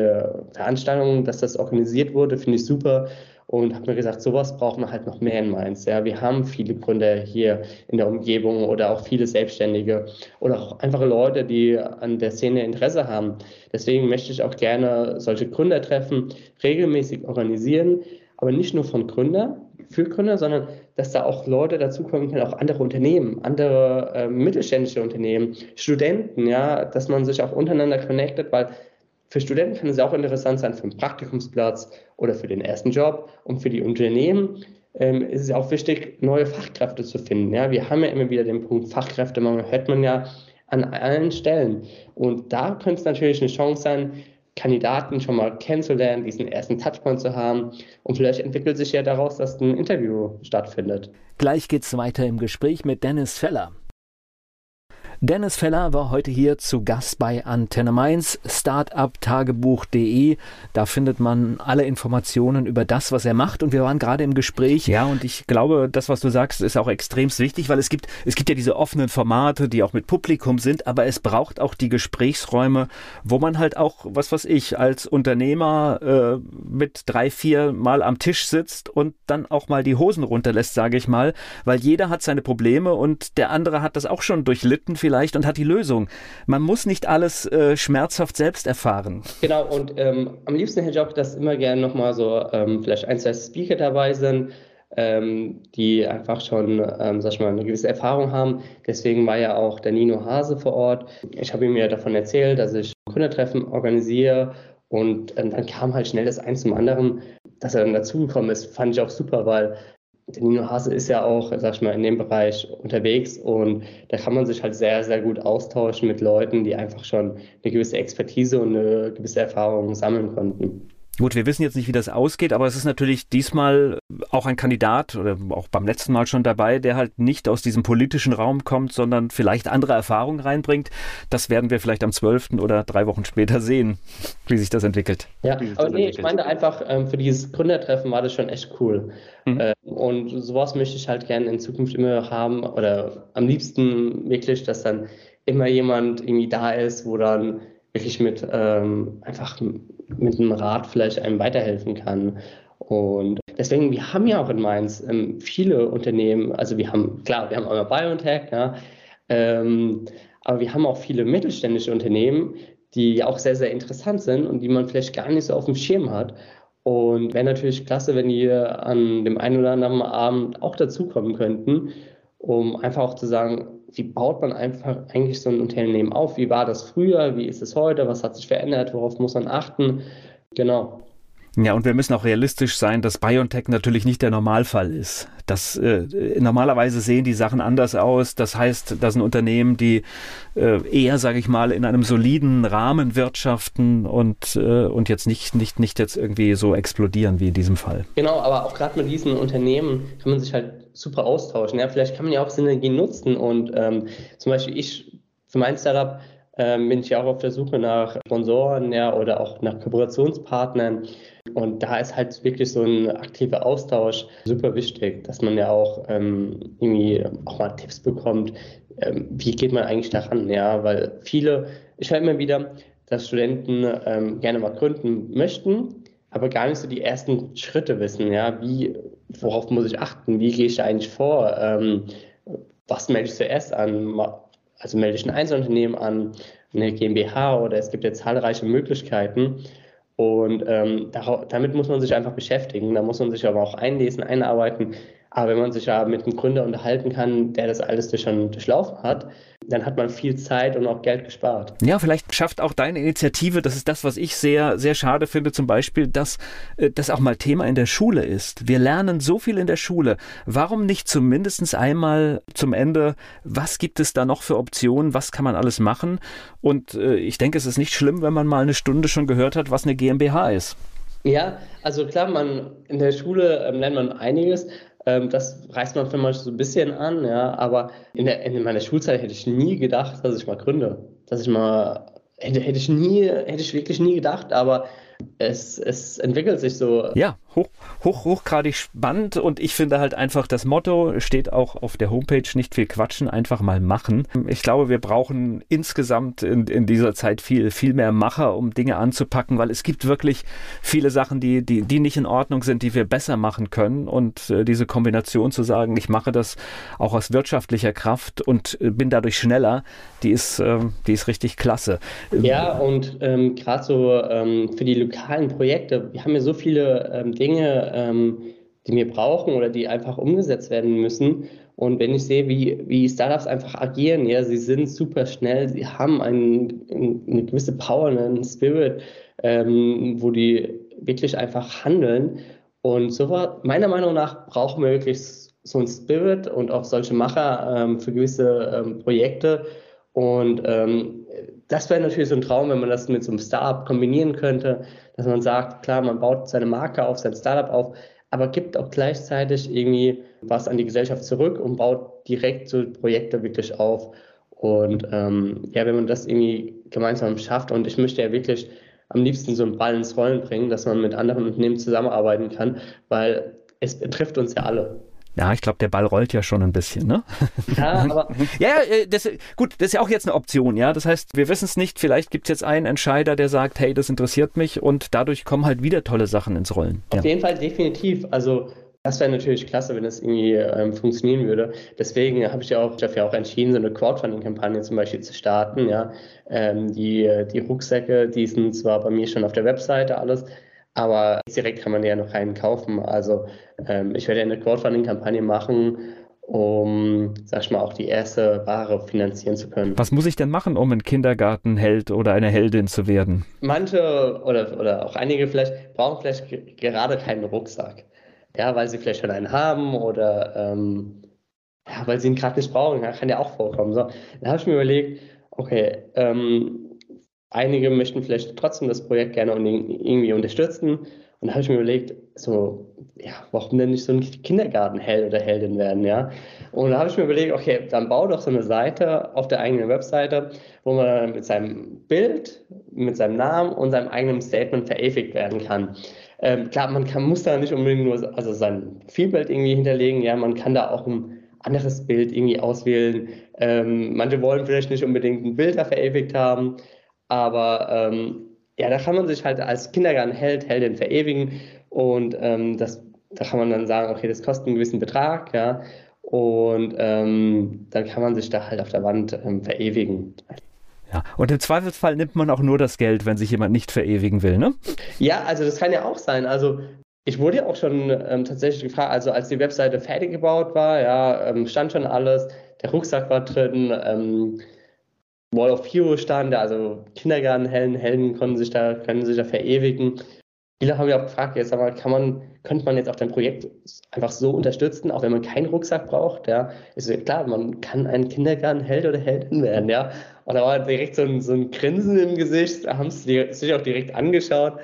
Veranstaltung, dass das organisiert wurde, finde ich super und habe mir gesagt, sowas braucht man halt noch mehr in Mainz. Ja, wir haben viele Gründer hier in der Umgebung oder auch viele Selbstständige oder auch einfache Leute, die an der Szene Interesse haben. Deswegen möchte ich auch gerne solche Gründertreffen regelmäßig organisieren, aber nicht nur von Gründern, für Gründer, sondern dass da auch Leute dazukommen können, auch andere Unternehmen, andere äh, mittelständische Unternehmen, Studenten, ja, dass man sich auch untereinander connectet, weil für Studenten kann es auch interessant sein für einen Praktikumsplatz oder für den ersten Job. Und für die Unternehmen ähm, ist es auch wichtig, neue Fachkräfte zu finden. Ja, wir haben ja immer wieder den Punkt Fachkräftemangel, hört man ja an allen Stellen. Und da könnte es natürlich eine Chance sein, Kandidaten schon mal kennenzulernen, diesen ersten Touchpoint zu haben. Und vielleicht entwickelt sich ja daraus, dass ein Interview stattfindet. Gleich geht's weiter im Gespräch mit Dennis Feller. Dennis Feller war heute hier zu Gast bei Antenne Mainz, startuptagebuch.de. Da findet man alle Informationen über das, was er macht. Und wir waren gerade im Gespräch. Ja, und ich glaube, das, was du sagst, ist auch extrem wichtig, weil es gibt, es gibt ja diese offenen Formate, die auch mit Publikum sind, aber es braucht auch die Gesprächsräume, wo man halt auch, was weiß ich, als Unternehmer äh, mit drei, vier Mal am Tisch sitzt und dann auch mal die Hosen runterlässt, sage ich mal, weil jeder hat seine Probleme und der andere hat das auch schon durchlitten vielleicht und hat die Lösung. Man muss nicht alles äh, schmerzhaft selbst erfahren. Genau, und ähm, am liebsten hätte ich auch, dass immer gerne nochmal so ähm, vielleicht ein, zwei Speaker dabei sind, ähm, die einfach schon, ähm, sag ich mal, eine gewisse Erfahrung haben. Deswegen war ja auch der Nino Hase vor Ort. Ich habe ihm ja davon erzählt, dass ich Gründertreffen organisiere und ähm, dann kam halt schnell das eins zum anderen. Dass er dann dazugekommen ist, fand ich auch super, weil der Nino Hase ist ja auch, sag ich mal, in dem Bereich unterwegs und da kann man sich halt sehr, sehr gut austauschen mit Leuten, die einfach schon eine gewisse Expertise und eine gewisse Erfahrung sammeln konnten. Gut, wir wissen jetzt nicht, wie das ausgeht, aber es ist natürlich diesmal auch ein Kandidat oder auch beim letzten Mal schon dabei, der halt nicht aus diesem politischen Raum kommt, sondern vielleicht andere Erfahrungen reinbringt. Das werden wir vielleicht am 12. oder drei Wochen später sehen, wie sich das entwickelt. Ja, aber nee, ich meine einfach, ähm, für dieses Gründertreffen war das schon echt cool. Mhm. Ähm, und sowas möchte ich halt gerne in Zukunft immer haben oder am liebsten wirklich, dass dann immer jemand irgendwie da ist, wo dann wirklich mit ähm, einfach mit einem Rat vielleicht einem weiterhelfen kann. Und deswegen, wir haben ja auch in Mainz ähm, viele Unternehmen, also wir haben, klar, wir haben einmal BioNTech, ja, ähm, aber wir haben auch viele mittelständische Unternehmen, die ja auch sehr, sehr interessant sind und die man vielleicht gar nicht so auf dem Schirm hat. Und wäre natürlich klasse, wenn die an dem einen oder anderen Abend auch dazukommen könnten, um einfach auch zu sagen, wie baut man einfach eigentlich so ein Unternehmen auf? Wie war das früher? Wie ist es heute? Was hat sich verändert? Worauf muss man achten? Genau. Ja, und wir müssen auch realistisch sein, dass BioNTech natürlich nicht der Normalfall ist. Das, äh, normalerweise sehen die Sachen anders aus. Das heißt, das sind Unternehmen, die äh, eher, sage ich mal, in einem soliden Rahmen wirtschaften und, äh, und jetzt nicht, nicht, nicht jetzt irgendwie so explodieren wie in diesem Fall. Genau, aber auch gerade mit diesen Unternehmen kann man sich halt super austauschen. Ja, vielleicht kann man ja auch Synergien nutzen und ähm, zum Beispiel ich für mein Startup ähm, bin ich ja auch auf der Suche nach Sponsoren ja, oder auch nach Kooperationspartnern. Und da ist halt wirklich so ein aktiver Austausch super wichtig, dass man ja auch ähm, irgendwie auch mal Tipps bekommt, ähm, wie geht man eigentlich daran, ja, weil viele, ich höre immer wieder, dass Studenten ähm, gerne mal gründen möchten, aber gar nicht so die ersten Schritte wissen, ja, wie, worauf muss ich achten, wie gehe ich da eigentlich vor, ähm, was melde ich zuerst an, also melde ich ein Einzelunternehmen an, eine GmbH oder es gibt ja zahlreiche Möglichkeiten. Und ähm, damit muss man sich einfach beschäftigen. Da muss man sich aber auch einlesen, einarbeiten. Aber wenn man sich ja mit einem Gründer unterhalten kann, der das alles schon durchlaufen hat, dann hat man viel Zeit und auch Geld gespart. Ja, vielleicht schafft auch deine Initiative, das ist das, was ich sehr, sehr schade finde, zum Beispiel, dass äh, das auch mal Thema in der Schule ist. Wir lernen so viel in der Schule. Warum nicht zumindest einmal zum Ende, was gibt es da noch für Optionen, was kann man alles machen? Und äh, ich denke, es ist nicht schlimm, wenn man mal eine Stunde schon gehört hat, was eine GmbH ist. Ja, also klar, man in der Schule ähm, lernt man einiges, das reißt man für manche so ein bisschen an, ja, aber in, der, in meiner Schulzeit hätte ich nie gedacht, dass ich mal gründe. Dass ich mal, hätte, hätte ich nie, hätte ich wirklich nie gedacht, aber es, es entwickelt sich so. Ja, hoch, hoch, hochgradig spannend und ich finde halt einfach das Motto steht auch auf der Homepage, nicht viel quatschen, einfach mal machen. Ich glaube, wir brauchen insgesamt in, in dieser Zeit viel, viel mehr Macher, um Dinge anzupacken, weil es gibt wirklich viele Sachen, die, die, die nicht in Ordnung sind, die wir besser machen können und äh, diese Kombination zu sagen, ich mache das auch aus wirtschaftlicher Kraft und äh, bin dadurch schneller, die ist, äh, die ist richtig klasse. Ja, und ähm, gerade so ähm, für die lokalen Projekte, wir haben ja so viele ähm, Dinge, ähm, die wir brauchen oder die einfach umgesetzt werden müssen. Und wenn ich sehe, wie, wie Startups einfach agieren, ja, sie sind super schnell, sie haben einen, eine gewisse Power, einen Spirit, ähm, wo die wirklich einfach handeln. Und so war, meiner Meinung nach brauchen wir wirklich so einen Spirit und auch solche Macher ähm, für gewisse ähm, Projekte. Und ähm, das wäre natürlich so ein Traum, wenn man das mit so einem Startup kombinieren könnte, dass man sagt, klar, man baut seine Marke auf, sein Startup auf, aber gibt auch gleichzeitig irgendwie was an die Gesellschaft zurück und baut direkt so Projekte wirklich auf. Und ähm, ja, wenn man das irgendwie gemeinsam schafft, und ich möchte ja wirklich am liebsten so einen Ball ins Rollen bringen, dass man mit anderen Unternehmen zusammenarbeiten kann, weil es betrifft uns ja alle. Ja, ich glaube, der Ball rollt ja schon ein bisschen, ne? Ja, aber. ja, äh, das, gut, das ist ja auch jetzt eine Option, ja. Das heißt, wir wissen es nicht, vielleicht gibt es jetzt einen Entscheider, der sagt, hey, das interessiert mich und dadurch kommen halt wieder tolle Sachen ins Rollen. Auf ja. jeden Fall definitiv. Also das wäre natürlich klasse, wenn das irgendwie ähm, funktionieren würde. Deswegen habe ich ja auch dafür auch entschieden, so eine Crowdfunding-Kampagne zum Beispiel zu starten. Ja, ähm, die, die Rucksäcke, die sind zwar bei mir schon auf der Webseite alles, aber direkt kann man ja noch keinen kaufen. Also ähm, ich werde eine Crowdfunding-Kampagne machen, um, sag ich mal, auch die erste Ware finanzieren zu können. Was muss ich denn machen, um ein Kindergartenheld oder eine Heldin zu werden? Manche oder, oder auch einige vielleicht brauchen vielleicht gerade keinen Rucksack. Ja, weil sie vielleicht schon einen haben oder ähm, ja, weil sie ihn gerade nicht brauchen. Ja, kann ja auch vorkommen. So, dann habe ich mir überlegt, okay, ähm, einige möchten vielleicht trotzdem das Projekt gerne irgendwie unterstützen. Und da habe ich mir überlegt, so, ja, warum denn nicht so ein Kindergartenheld oder Heldin werden, ja? Und da habe ich mir überlegt, okay, dann bau doch so eine Seite auf der eigenen Webseite, wo man mit seinem Bild, mit seinem Namen und seinem eigenen Statement verewigt werden kann. Ähm, klar, man kann, muss da nicht unbedingt nur also sein Vielbild irgendwie hinterlegen, ja, man kann da auch ein anderes Bild irgendwie auswählen. Ähm, manche wollen vielleicht nicht unbedingt ein Bild da verewigt haben. Aber ähm, ja, da kann man sich halt als Kindergartenheld, Heldin verewigen und ähm, das, da kann man dann sagen, okay, das kostet einen gewissen Betrag, ja, und ähm, dann kann man sich da halt auf der Wand ähm, verewigen. Ja, und im Zweifelsfall nimmt man auch nur das Geld, wenn sich jemand nicht verewigen will, ne? Ja, also das kann ja auch sein. Also ich wurde ja auch schon ähm, tatsächlich gefragt, also als die Webseite fertig gebaut war, ja, ähm, stand schon alles, der Rucksack war drin, ähm, Wall of Hero stand, also Kindergartenhelden, Helden konnten sich da, können sich da verewigen. Viele haben ja auch gefragt, jetzt aber kann man, könnte man jetzt auch dein Projekt einfach so unterstützen, auch wenn man keinen Rucksack braucht, ja. Ist klar, man kann ein Kindergartenheld oder Heldin werden, ja. Und da war direkt so ein, so ein Grinsen im Gesicht, da haben sie sich auch direkt angeschaut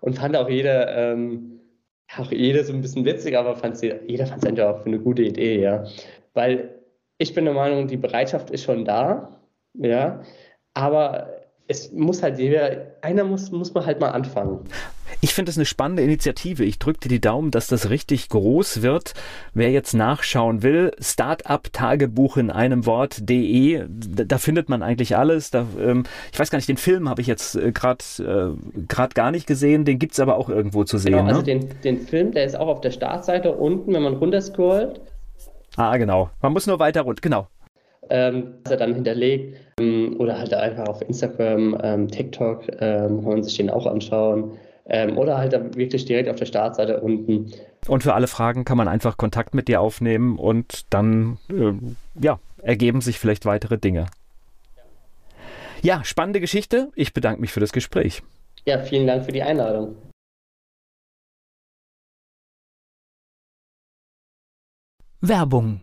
und fand auch jeder, ähm, auch jeder so ein bisschen witzig, aber fand sie, jeder fand es einfach auch für eine gute Idee, ja. Weil ich bin der Meinung, die Bereitschaft ist schon da, ja, aber es muss halt jeder, einer muss, muss man halt mal anfangen. Ich finde es eine spannende Initiative. Ich drücke dir die Daumen, dass das richtig groß wird. Wer jetzt nachschauen will, Startup-Tagebuch in einem Wort.de, da, da, findet man eigentlich alles. Da, ähm, ich weiß gar nicht, den Film habe ich jetzt äh, gerade äh, gar nicht gesehen, den gibt es aber auch irgendwo zu sehen. Genau, also ne? den, den Film, der ist auch auf der Startseite unten, wenn man runterscrollt. Ah, genau. Man muss nur weiter runter, genau ähm, was er dann hinterlegt. Ähm, oder halt einfach auf Instagram, ähm, TikTok, ähm, kann man sich den auch anschauen. Ähm, oder halt dann wirklich direkt auf der Startseite unten. Und für alle Fragen kann man einfach Kontakt mit dir aufnehmen und dann äh, ja, ergeben sich vielleicht weitere Dinge. Ja, spannende Geschichte. Ich bedanke mich für das Gespräch. Ja, vielen Dank für die Einladung. Werbung.